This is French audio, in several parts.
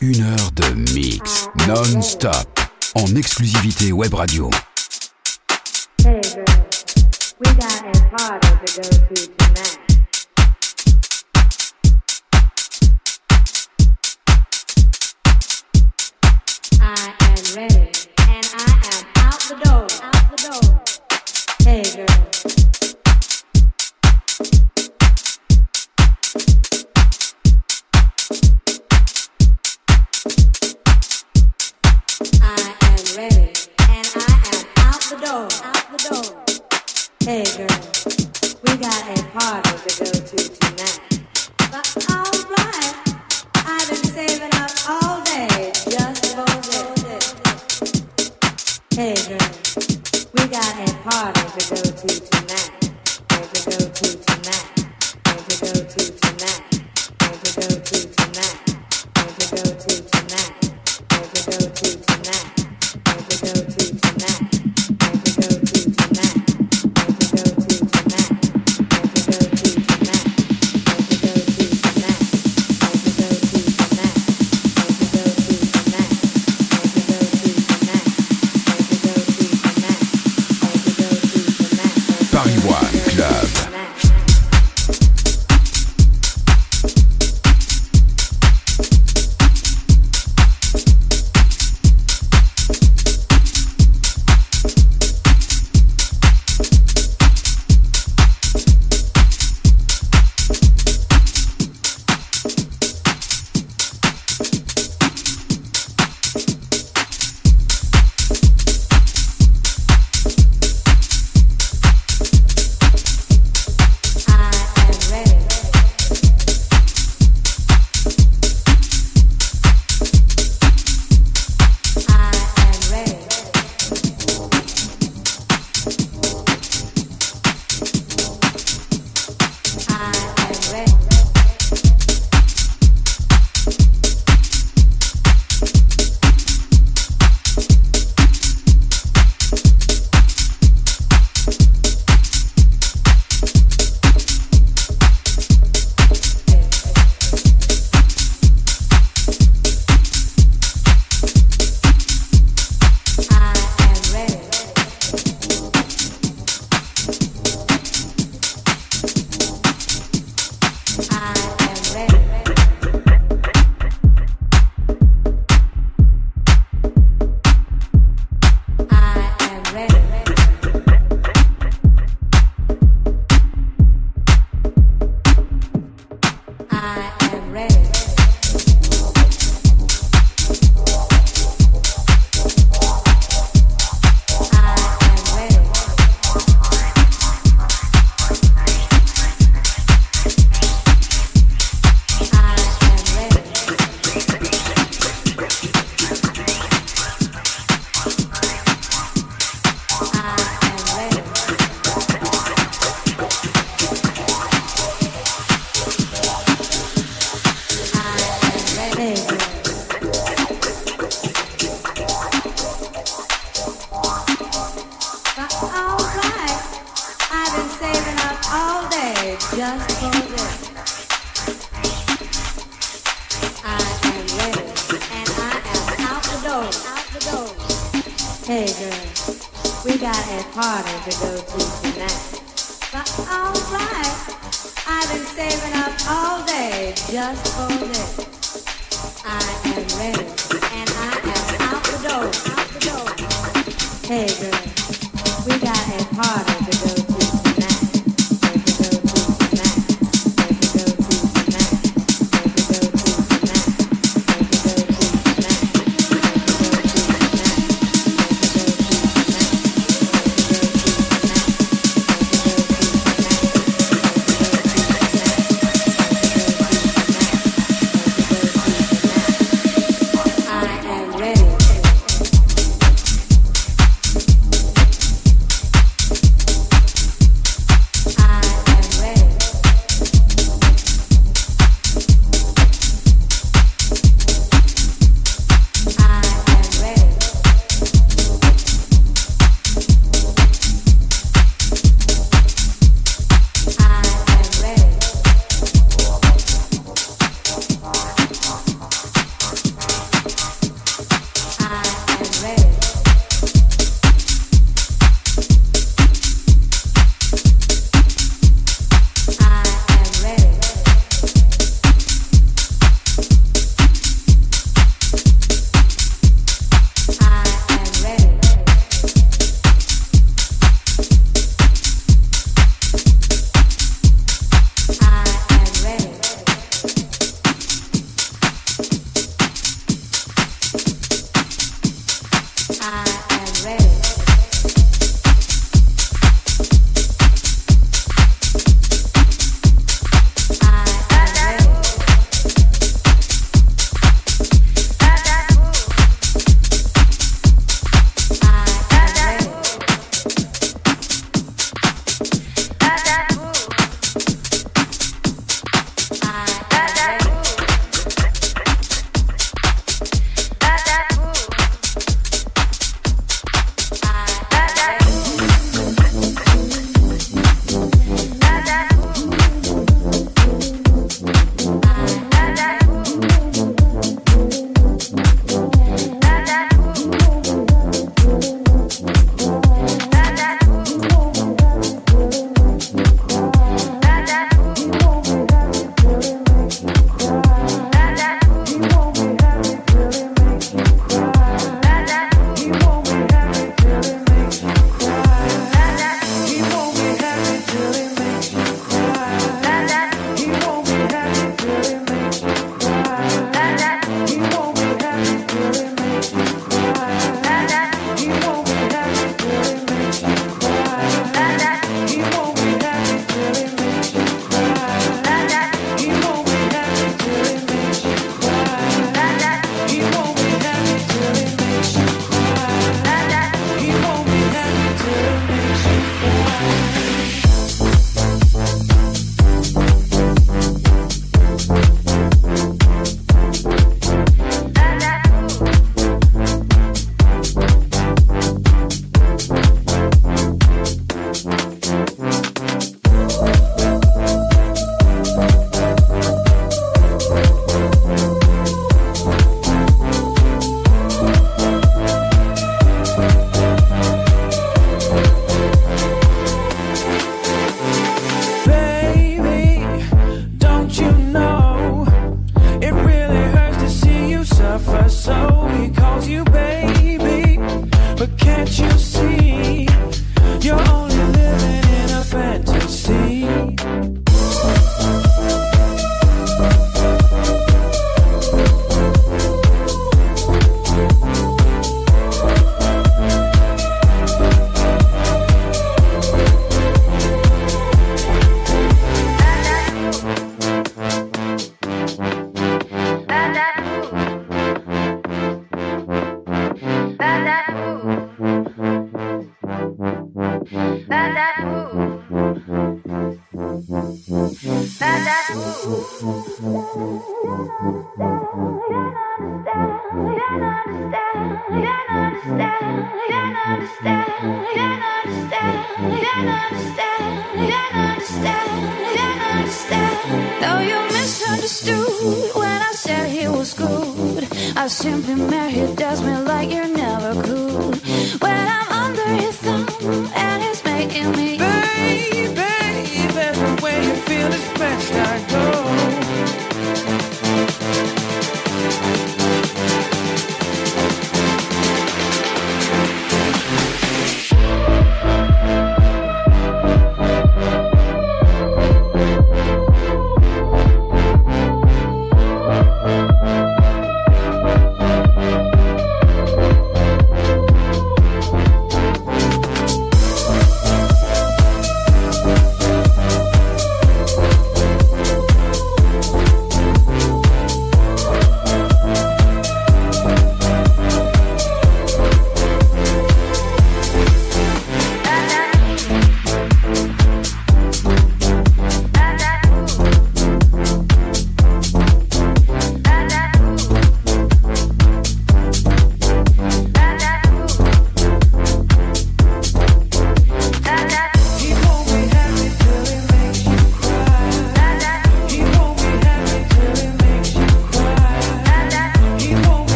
Une heure de mix non-stop en exclusivité web radio. we got to Harder to go to tonight. But alright, I've been saving up all day just for this.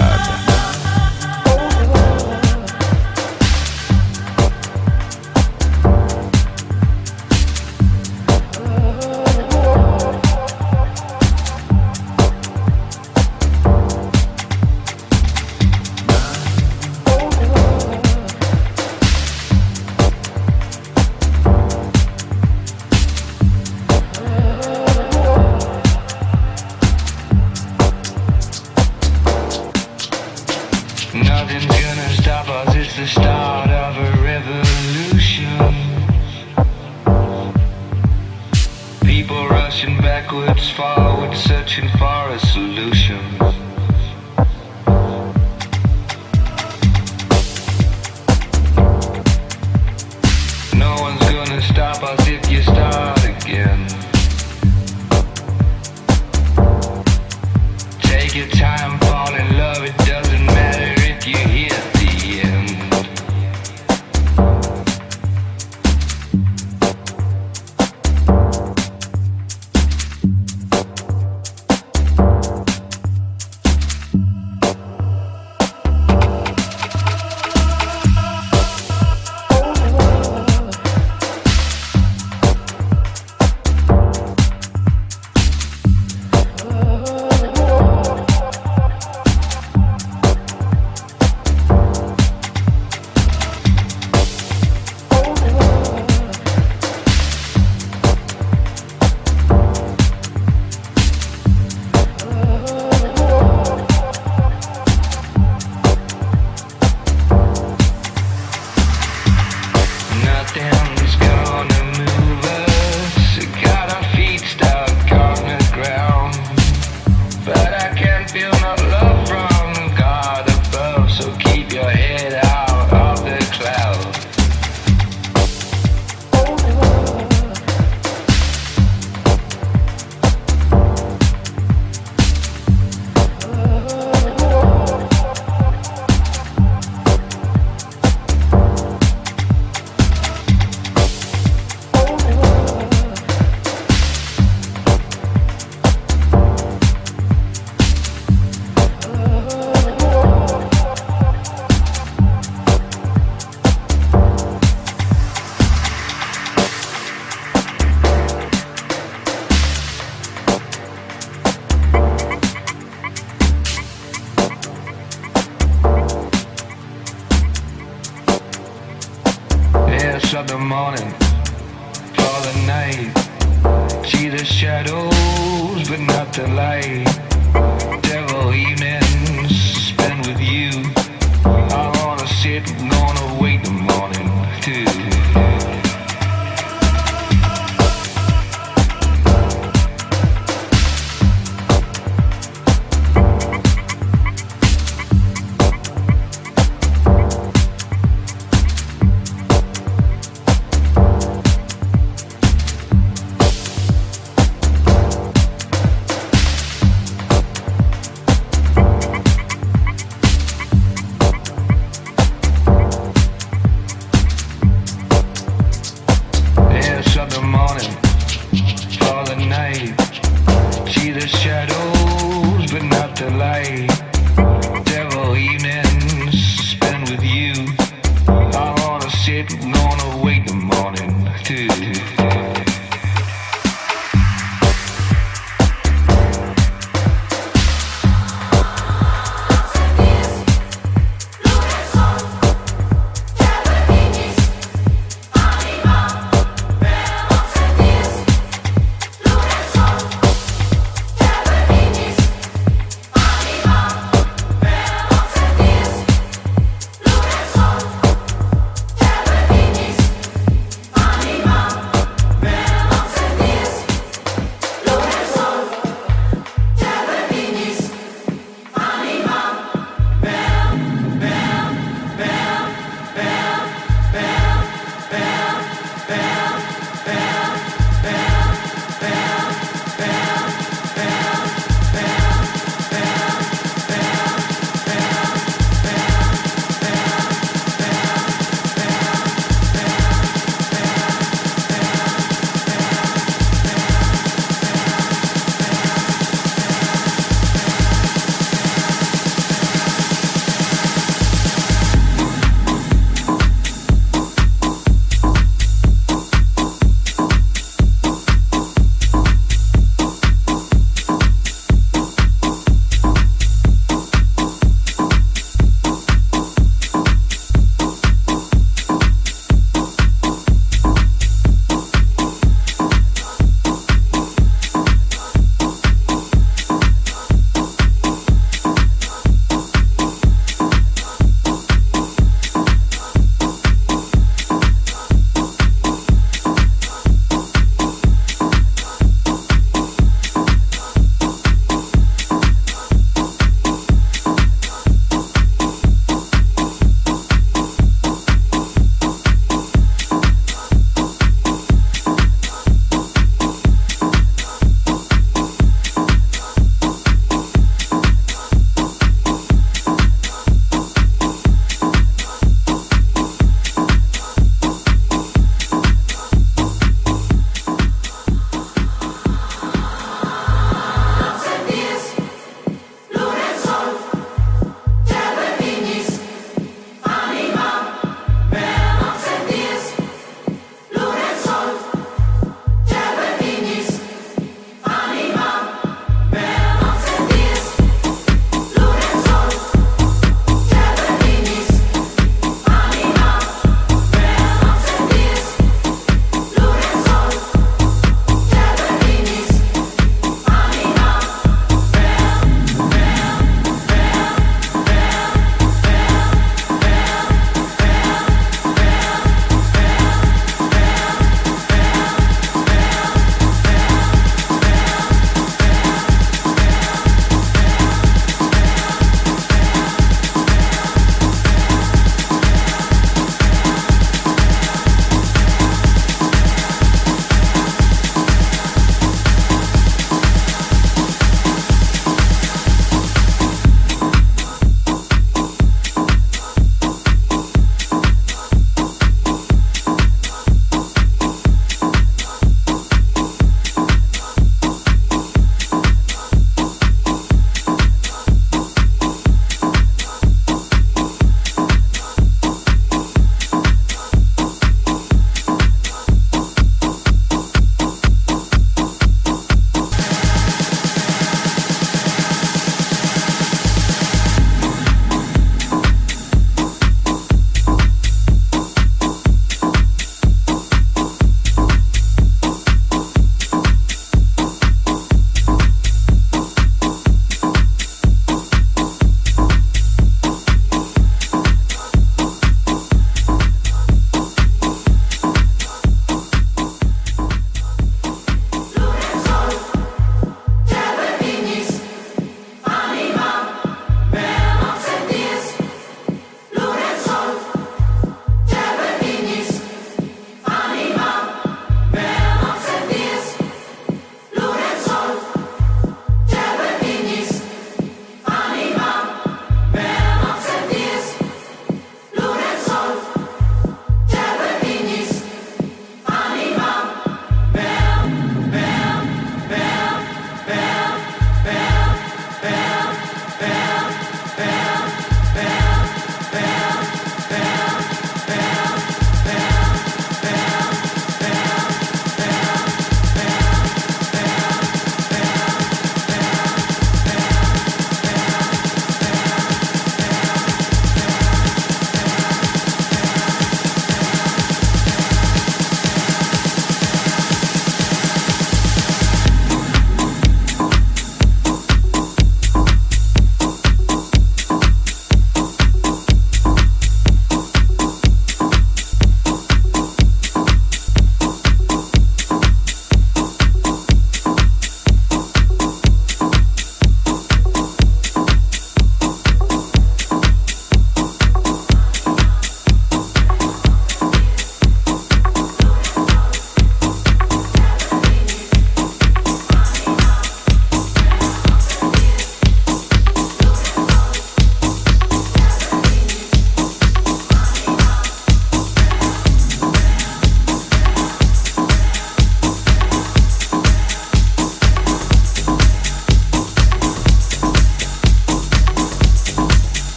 God. down.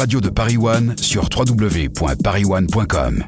Radio de Paris 1 sur 3w.paris1.com